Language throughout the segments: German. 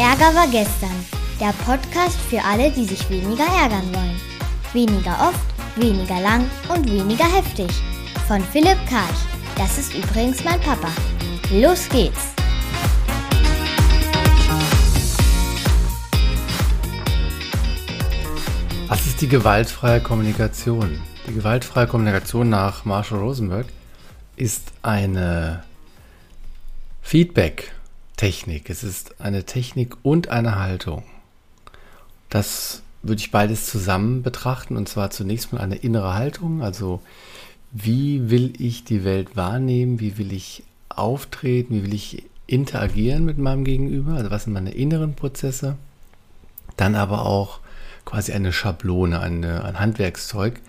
Ärger war gestern. Der Podcast für alle, die sich weniger ärgern wollen. Weniger oft, weniger lang und weniger heftig. Von Philipp Karch. Das ist übrigens mein Papa. Los geht's! Was ist die gewaltfreie Kommunikation? Die gewaltfreie Kommunikation nach Marshall Rosenberg ist eine Feedback-Technik. Es ist eine Technik und eine Haltung. Das würde ich beides zusammen betrachten und zwar zunächst mal eine innere Haltung, also wie will ich die Welt wahrnehmen, wie will ich auftreten, wie will ich interagieren mit meinem Gegenüber, also was sind meine inneren Prozesse, dann aber auch quasi eine Schablone, eine, ein Handwerkszeug.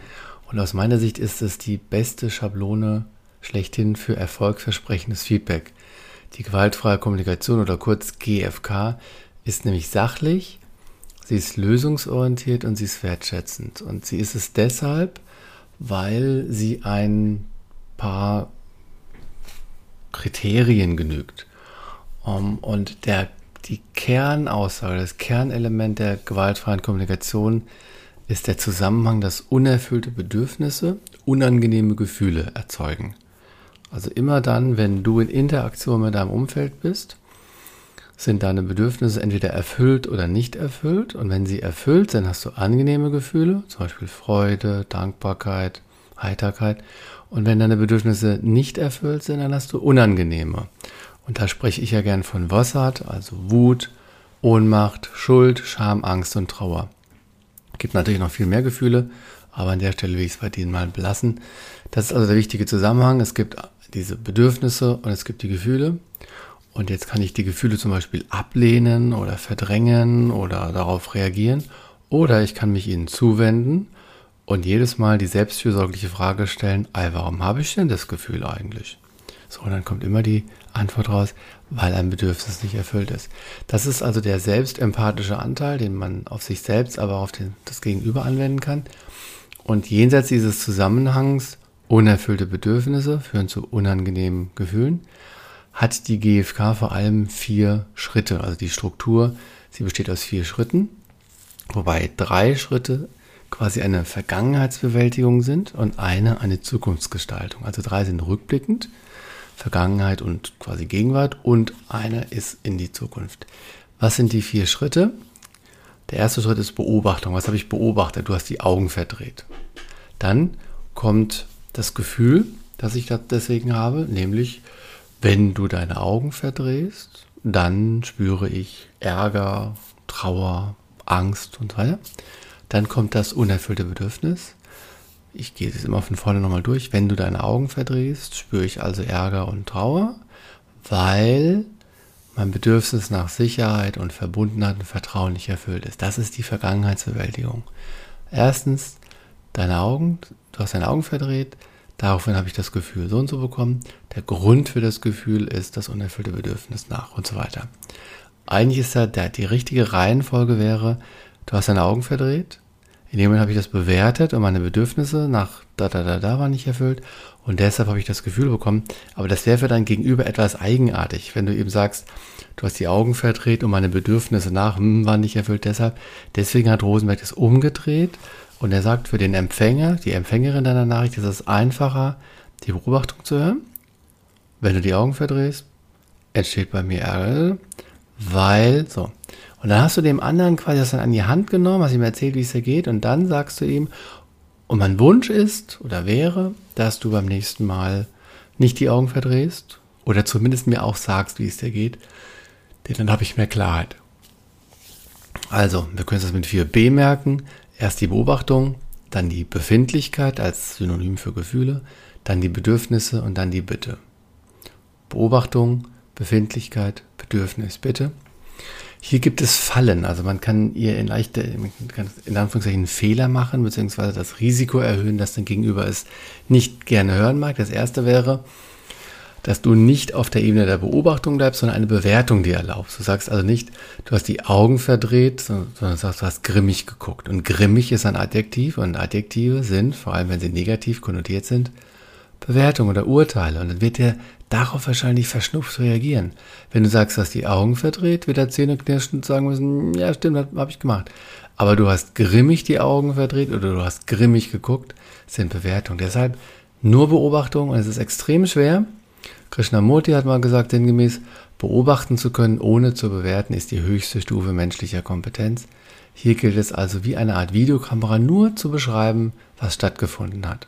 Und aus meiner Sicht ist es die beste Schablone schlechthin für erfolgversprechendes Feedback. Die gewaltfreie Kommunikation oder kurz GFK ist nämlich sachlich, sie ist lösungsorientiert und sie ist wertschätzend. Und sie ist es deshalb, weil sie ein paar Kriterien genügt. Und der die Kernaussage, das Kernelement der gewaltfreien Kommunikation ist der Zusammenhang, dass unerfüllte Bedürfnisse unangenehme Gefühle erzeugen. Also immer dann, wenn du in Interaktion mit deinem Umfeld bist, sind deine Bedürfnisse entweder erfüllt oder nicht erfüllt. Und wenn sie erfüllt sind, hast du angenehme Gefühle, zum Beispiel Freude, Dankbarkeit, Heiterkeit. Und wenn deine Bedürfnisse nicht erfüllt sind, dann hast du unangenehme. Und da spreche ich ja gern von Wossart, also Wut, Ohnmacht, Schuld, Scham, Angst und Trauer. Es gibt natürlich noch viel mehr Gefühle, aber an der Stelle will ich es bei denen mal belassen. Das ist also der wichtige Zusammenhang. Es gibt diese Bedürfnisse und es gibt die Gefühle. Und jetzt kann ich die Gefühle zum Beispiel ablehnen oder verdrängen oder darauf reagieren. Oder ich kann mich ihnen zuwenden und jedes Mal die selbstfürsorgliche Frage stellen, warum habe ich denn das Gefühl eigentlich? So, und dann kommt immer die Antwort raus, weil ein Bedürfnis nicht erfüllt ist. Das ist also der selbstempathische Anteil, den man auf sich selbst, aber auf den, das Gegenüber anwenden kann. Und jenseits dieses Zusammenhangs, unerfüllte Bedürfnisse führen zu unangenehmen Gefühlen, hat die GfK vor allem vier Schritte. Also die Struktur, sie besteht aus vier Schritten, wobei drei Schritte quasi eine Vergangenheitsbewältigung sind und eine eine Zukunftsgestaltung. Also drei sind rückblickend, Vergangenheit und quasi Gegenwart und eine ist in die Zukunft. Was sind die vier Schritte? Der erste Schritt ist Beobachtung. Was habe ich beobachtet? Du hast die Augen verdreht. Dann kommt das Gefühl, das ich deswegen habe, nämlich wenn du deine Augen verdrehst, dann spüre ich Ärger, Trauer, Angst und so weiter. Dann kommt das unerfüllte Bedürfnis ich gehe es immer von vorne nochmal durch. Wenn du deine Augen verdrehst, spüre ich also Ärger und Trauer, weil mein Bedürfnis nach Sicherheit und Verbundenheit und Vertrauen nicht erfüllt ist. Das ist die Vergangenheitsbewältigung. Erstens, deine Augen, du hast deine Augen verdreht, daraufhin habe ich das Gefühl so und so bekommen. Der Grund für das Gefühl ist das unerfüllte Bedürfnis nach und so weiter. Eigentlich ist da der, die richtige Reihenfolge wäre, du hast deine Augen verdreht, in dem Moment habe ich das bewertet und meine Bedürfnisse nach da, da, da, da waren nicht erfüllt. Und deshalb habe ich das Gefühl bekommen, aber das wäre für dein Gegenüber etwas eigenartig, wenn du eben sagst, du hast die Augen verdreht und meine Bedürfnisse nach hm, waren nicht erfüllt deshalb. Deswegen hat Rosenberg das umgedreht und er sagt, für den Empfänger, die Empfängerin deiner Nachricht ist es einfacher, die Beobachtung zu hören. Wenn du die Augen verdrehst, entsteht bei mir Ärger, weil, so, und dann hast du dem anderen quasi das dann an die Hand genommen, hast ihm erzählt, wie es dir geht, und dann sagst du ihm, und mein Wunsch ist oder wäre, dass du beim nächsten Mal nicht die Augen verdrehst oder zumindest mir auch sagst, wie es dir geht, denn dann habe ich mehr Klarheit. Also, wir können das mit 4b merken. Erst die Beobachtung, dann die Befindlichkeit als Synonym für Gefühle, dann die Bedürfnisse und dann die Bitte. Beobachtung, Befindlichkeit, Bedürfnis, Bitte. Hier gibt es Fallen, also man kann ihr in leichte, in Anführungszeichen Fehler machen, beziehungsweise das Risiko erhöhen, dass dein Gegenüber es nicht gerne hören mag. Das erste wäre, dass du nicht auf der Ebene der Beobachtung bleibst, sondern eine Bewertung dir erlaubst. Du sagst also nicht, du hast die Augen verdreht, sondern sagst, du hast grimmig geguckt. Und grimmig ist ein Adjektiv und Adjektive sind, vor allem wenn sie negativ konnotiert sind, Bewertung oder Urteile. Und dann wird er darauf wahrscheinlich verschnupft reagieren. Wenn du sagst, du hast die Augen verdreht, wird er und sagen müssen, ja stimmt, das habe ich gemacht. Aber du hast grimmig die Augen verdreht oder du hast grimmig geguckt, sind Bewertungen. Deshalb nur Beobachtung und es ist extrem schwer. Krishnamurti hat mal gesagt, sinngemäß, beobachten zu können, ohne zu bewerten, ist die höchste Stufe menschlicher Kompetenz. Hier gilt es also wie eine Art Videokamera nur zu beschreiben, was stattgefunden hat.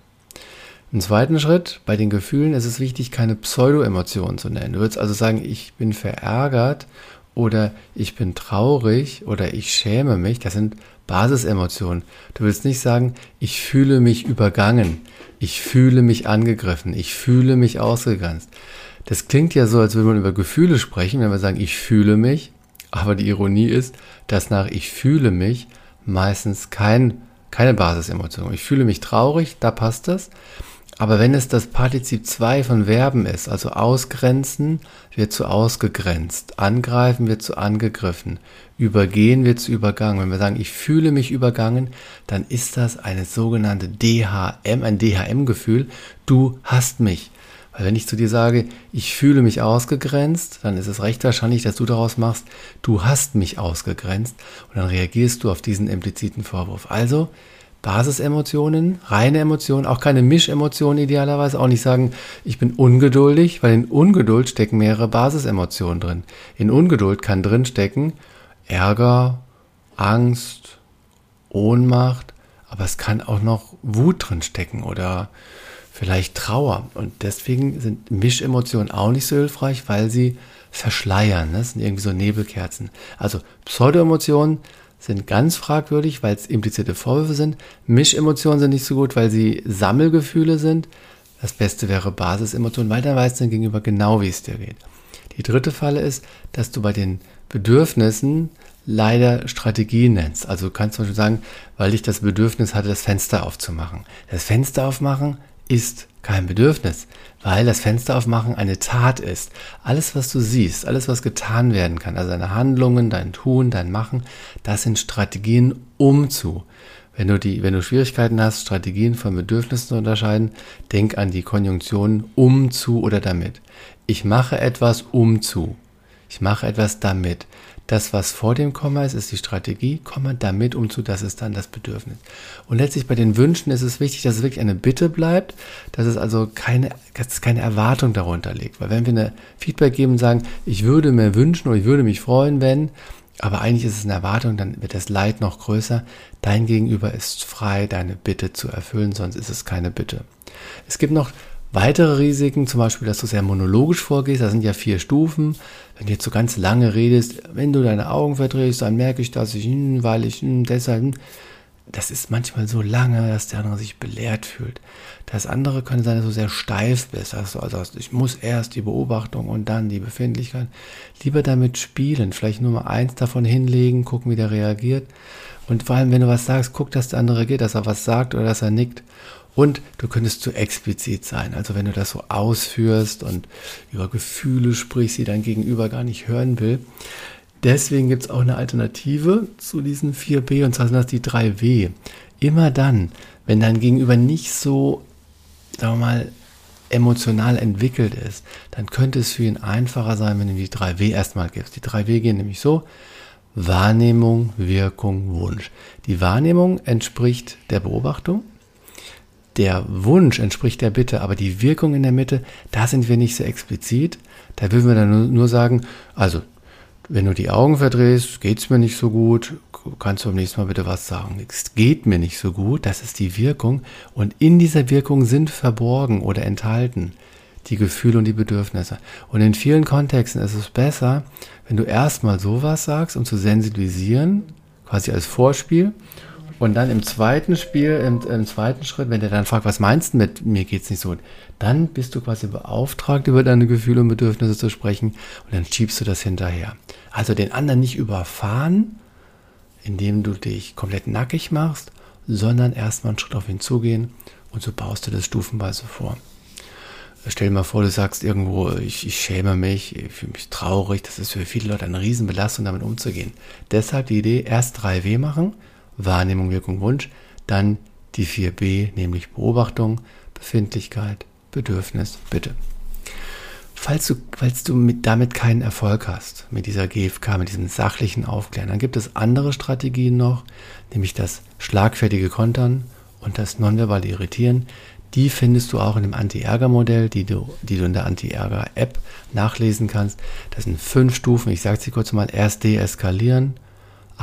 Im zweiten Schritt, bei den Gefühlen ist es wichtig, keine Pseudo-Emotionen zu nennen. Du würdest also sagen, ich bin verärgert oder ich bin traurig oder ich schäme mich. Das sind Basisemotionen. Du willst nicht sagen, ich fühle mich übergangen, ich fühle mich angegriffen, ich fühle mich ausgegrenzt. Das klingt ja so, als würde man über Gefühle sprechen, wenn wir sagen, ich fühle mich. Aber die Ironie ist, dass nach ich fühle mich meistens kein, keine Basisemotion. Ich fühle mich traurig, da passt das. Aber wenn es das Partizip 2 von Verben ist, also ausgrenzen wird zu ausgegrenzt, angreifen wird zu angegriffen, übergehen wird zu übergangen. Wenn wir sagen, ich fühle mich übergangen, dann ist das eine sogenannte DHM, ein DHM-Gefühl. Du hast mich. Weil wenn ich zu dir sage, ich fühle mich ausgegrenzt, dann ist es recht wahrscheinlich, dass du daraus machst, du hast mich ausgegrenzt und dann reagierst du auf diesen impliziten Vorwurf. Also Basisemotionen, reine Emotionen, auch keine Mischemotionen idealerweise, auch nicht sagen, ich bin ungeduldig, weil in Ungeduld stecken mehrere Basisemotionen drin. In Ungeduld kann drin stecken Ärger, Angst, Ohnmacht, aber es kann auch noch Wut drin stecken oder vielleicht Trauer. Und deswegen sind Mischemotionen auch nicht so hilfreich, weil sie verschleiern. Ne? Das sind irgendwie so Nebelkerzen. Also Pseudoemotionen sind ganz fragwürdig, weil es implizierte Vorwürfe sind. Mischemotionen sind nicht so gut, weil sie Sammelgefühle sind. Das Beste wäre Basisemotionen, weil dann weißt du gegenüber genau, wie es dir geht. Die dritte Falle ist, dass du bei den Bedürfnissen leider Strategien nennst. Also du kannst zum Beispiel sagen, weil ich das Bedürfnis hatte, das Fenster aufzumachen. Das Fenster aufmachen ist kein Bedürfnis, weil das Fenster aufmachen eine Tat ist. Alles, was du siehst, alles, was getan werden kann, also deine Handlungen, dein Tun, dein Machen, das sind Strategien, um zu. Wenn du die, wenn du Schwierigkeiten hast, Strategien von Bedürfnissen zu unterscheiden, denk an die Konjunktionen um zu oder damit. Ich mache etwas um zu. Ich mache etwas damit. Das, was vor dem Komma ist, ist die Strategie, Komma damit umzu, das ist dann das Bedürfnis. Und letztlich bei den Wünschen ist es wichtig, dass es wirklich eine Bitte bleibt, dass es also keine, dass keine Erwartung darunter liegt. Weil wenn wir eine Feedback geben und sagen, ich würde mir wünschen oder ich würde mich freuen, wenn, aber eigentlich ist es eine Erwartung, dann wird das Leid noch größer. Dein Gegenüber ist frei, deine Bitte zu erfüllen, sonst ist es keine Bitte. Es gibt noch Weitere Risiken, zum Beispiel, dass du sehr monologisch vorgehst, da sind ja vier Stufen. Wenn du jetzt so ganz lange redest, wenn du deine Augen verdrehst, dann merke ich, dass ich, hm, weil ich, hm, deshalb, hm, das ist manchmal so lange, dass der andere sich belehrt fühlt. Das andere könnte sein, dass du sehr steif bist. Also, also ich muss erst die Beobachtung und dann die Befindlichkeit. Lieber damit spielen, vielleicht nur mal eins davon hinlegen, gucken, wie der reagiert. Und vor allem, wenn du was sagst, guck, dass der andere geht, dass er was sagt oder dass er nickt. Und du könntest zu explizit sein. Also wenn du das so ausführst und über Gefühle sprichst, die dein Gegenüber gar nicht hören will. Deswegen gibt es auch eine Alternative zu diesen 4b und zwar sind das die 3w. Immer dann, wenn dein Gegenüber nicht so, sagen wir mal, emotional entwickelt ist, dann könnte es für ihn einfacher sein, wenn du die 3W erstmal gibst. Die 3W gehen nämlich so, Wahrnehmung, Wirkung, Wunsch. Die Wahrnehmung entspricht der Beobachtung, der Wunsch entspricht der Bitte, aber die Wirkung in der Mitte, da sind wir nicht so explizit. Da würden wir dann nur sagen, also, wenn du die Augen verdrehst, geht's mir nicht so gut, kannst du beim nächsten Mal bitte was sagen. Es geht mir nicht so gut, das ist die Wirkung. Und in dieser Wirkung sind verborgen oder enthalten die Gefühle und die Bedürfnisse. Und in vielen Kontexten ist es besser, wenn du erstmal sowas sagst, um zu sensibilisieren, quasi als Vorspiel, und dann im zweiten Spiel, im, im, zweiten Schritt, wenn der dann fragt, was meinst du mit mir geht's nicht so gut, dann bist du quasi beauftragt, über deine Gefühle und Bedürfnisse zu sprechen und dann schiebst du das hinterher. Also den anderen nicht überfahren, indem du dich komplett nackig machst, sondern erstmal einen Schritt auf ihn zugehen und so baust du das stufenweise vor. Stell dir mal vor, du sagst irgendwo, ich, ich schäme mich, ich fühle mich traurig. Das ist für viele Leute eine Riesenbelastung, damit umzugehen. Deshalb die Idee, erst 3W machen, Wahrnehmung, Wirkung, Wunsch, dann die 4B, nämlich Beobachtung, Befindlichkeit, Bedürfnis, bitte. Falls du, falls du mit, damit keinen Erfolg hast, mit dieser GFK, mit diesem sachlichen Aufklären, dann gibt es andere Strategien noch, nämlich das schlagfertige Kontern und das nonverbale Irritieren. Die findest du auch in dem Anti-Ärger-Modell, die du, die du in der Anti-Ärger-App nachlesen kannst. Das sind fünf Stufen. Ich sage sie kurz mal. Erst deeskalieren,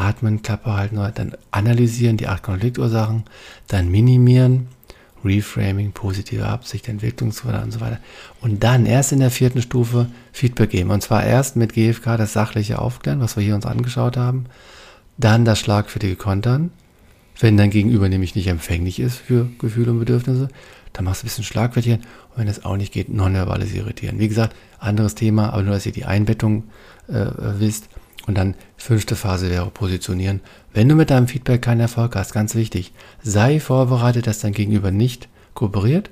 atmen, Klappe halten, dann analysieren die acht Konfliktursachen, dann minimieren, Reframing, positive Absicht, Entwicklungsförder und so weiter. Und dann erst in der vierten Stufe Feedback geben. Und zwar erst mit GFK das sachliche Aufklären, was wir hier uns angeschaut haben. Dann das schlagfertige Kontern. Wenn dein Gegenüber nämlich nicht empfänglich ist für Gefühle und Bedürfnisse, dann machst du ein bisschen schlagfertig. Und wenn es auch nicht geht, nonverbales Irritieren. Wie gesagt, anderes Thema, aber nur, dass ihr die Einbettung äh, wisst. Und dann fünfte Phase wäre positionieren. Wenn du mit deinem Feedback keinen Erfolg hast, ganz wichtig, sei vorbereitet, dass dein Gegenüber nicht kooperiert,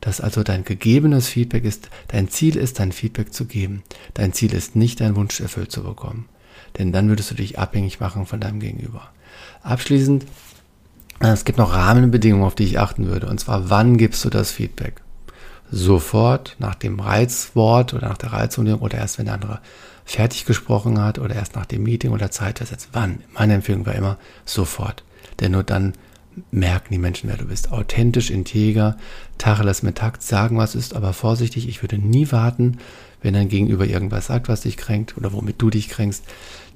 dass also dein gegebenes Feedback ist, dein Ziel ist, dein Feedback zu geben. Dein Ziel ist nicht, deinen Wunsch erfüllt zu bekommen. Denn dann würdest du dich abhängig machen von deinem Gegenüber. Abschließend, es gibt noch Rahmenbedingungen, auf die ich achten würde. Und zwar, wann gibst du das Feedback? Sofort nach dem Reizwort oder nach der Reizunion oder erst wenn der andere fertig gesprochen hat oder erst nach dem Meeting oder Zeit versetzt. Wann? Meine Empfehlung war immer sofort. Denn nur dann merken die Menschen, wer du bist. Authentisch, integer, Tacheles mit Takt, sagen, was ist, aber vorsichtig. Ich würde nie warten, wenn dein Gegenüber irgendwas sagt, was dich kränkt oder womit du dich kränkst.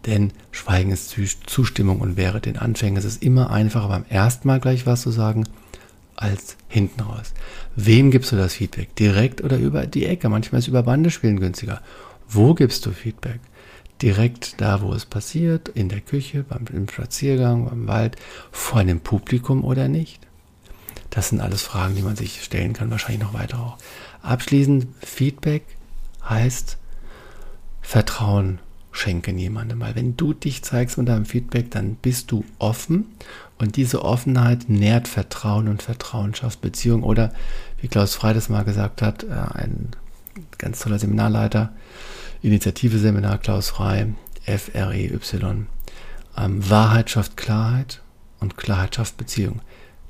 Denn Schweigen ist Zustimmung und wäre den Anfängen. Es ist immer einfacher, beim ersten Mal gleich was zu sagen, als hinten raus. Wem gibst du das Feedback? Direkt oder über die Ecke? Manchmal ist über Bande spielen günstiger. Wo gibst du Feedback? Direkt da, wo es passiert, in der Küche, beim im Spaziergang, beim Wald, vor einem Publikum oder nicht? Das sind alles Fragen, die man sich stellen kann, wahrscheinlich noch weiter auch. Abschließend, Feedback heißt Vertrauen schenken jemandem. Weil wenn du dich zeigst mit deinem Feedback, dann bist du offen und diese Offenheit nährt Vertrauen und Vertrauen schafft Beziehung. Oder wie Klaus Frey das mal gesagt hat, äh, ein ganz toller Seminarleiter, Initiative Seminar Klaus Frei, FREY. Ähm, Wahrheit schafft Klarheit und Klarheit schafft Beziehung.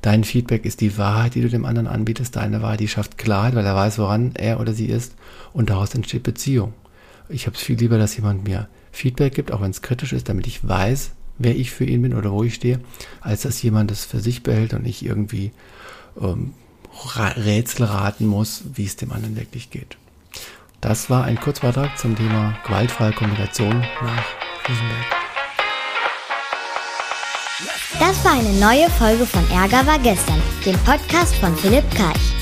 Dein Feedback ist die Wahrheit, die du dem anderen anbietest. Deine Wahrheit, die schafft Klarheit, weil er weiß, woran er oder sie ist. Und daraus entsteht Beziehung. Ich habe es viel lieber, dass jemand mir Feedback gibt, auch wenn es kritisch ist, damit ich weiß, wer ich für ihn bin oder wo ich stehe, als dass jemand es für sich behält und ich irgendwie ähm, Rätsel raten muss, wie es dem anderen wirklich geht. Das war ein Kurzbeitrag zum Thema gewaltfreie Kommunikation nach Rosenberg. Das war eine neue Folge von Ärger war gestern, dem Podcast von Philipp Karch.